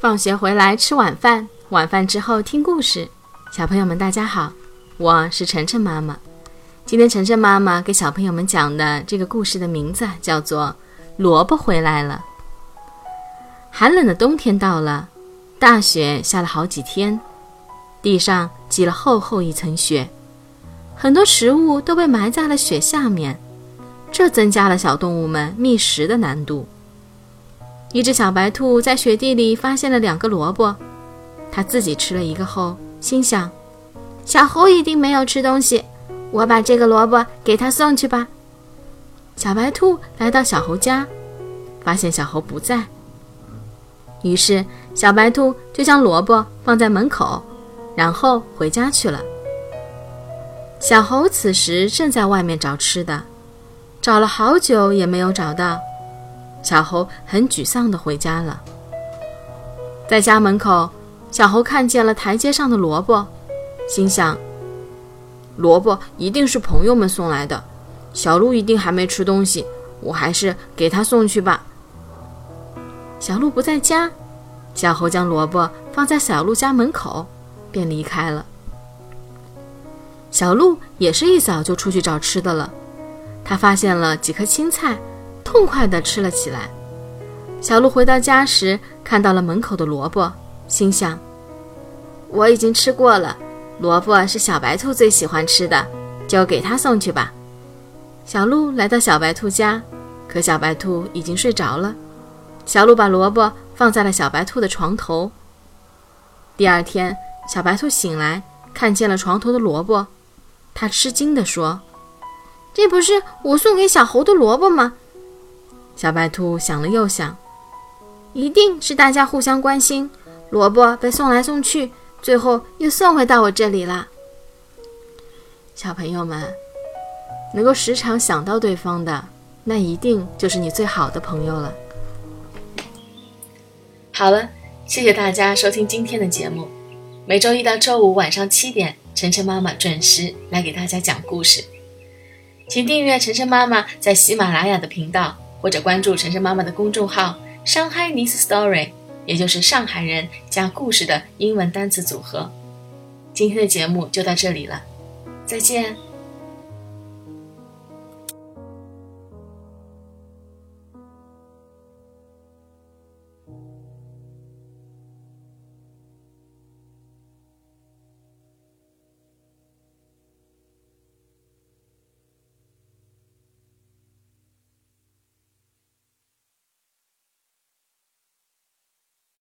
放学回来吃晚饭，晚饭之后听故事。小朋友们，大家好，我是晨晨妈妈。今天晨晨妈妈给小朋友们讲的这个故事的名字叫做《萝卜回来了》。寒冷的冬天到了，大雪下了好几天，地上积了厚厚一层雪，很多食物都被埋在了雪下面，这增加了小动物们觅食的难度。一只小白兔在雪地里发现了两个萝卜，它自己吃了一个后，心想：“小猴一定没有吃东西，我把这个萝卜给他送去吧。”小白兔来到小猴家，发现小猴不在，于是小白兔就将萝卜放在门口，然后回家去了。小猴此时正在外面找吃的，找了好久也没有找到。小猴很沮丧地回家了。在家门口，小猴看见了台阶上的萝卜，心想：“萝卜一定是朋友们送来的，小鹿一定还没吃东西，我还是给他送去吧。”小鹿不在家，小猴将萝卜放在小鹿家门口，便离开了。小鹿也是一早就出去找吃的了，他发现了几颗青菜。痛快地吃了起来。小鹿回到家时，看到了门口的萝卜，心想：“我已经吃过了，萝卜是小白兔最喜欢吃的，就给它送去吧。”小鹿来到小白兔家，可小白兔已经睡着了。小鹿把萝卜放在了小白兔的床头。第二天，小白兔醒来，看见了床头的萝卜，它吃惊地说：“这不是我送给小猴的萝卜吗？”小白兔想了又想，一定是大家互相关心，萝卜被送来送去，最后又送回到我这里了。小朋友们，能够时常想到对方的，那一定就是你最好的朋友了。好了，谢谢大家收听今天的节目。每周一到周五晚上七点，晨晨妈妈准时来给大家讲故事，请订阅晨晨妈妈在喜马拉雅的频道。或者关注晨晨妈妈的公众号 shanghai story 也就是上海人加故事的英文单词组合。今天的节目就到这里了再见。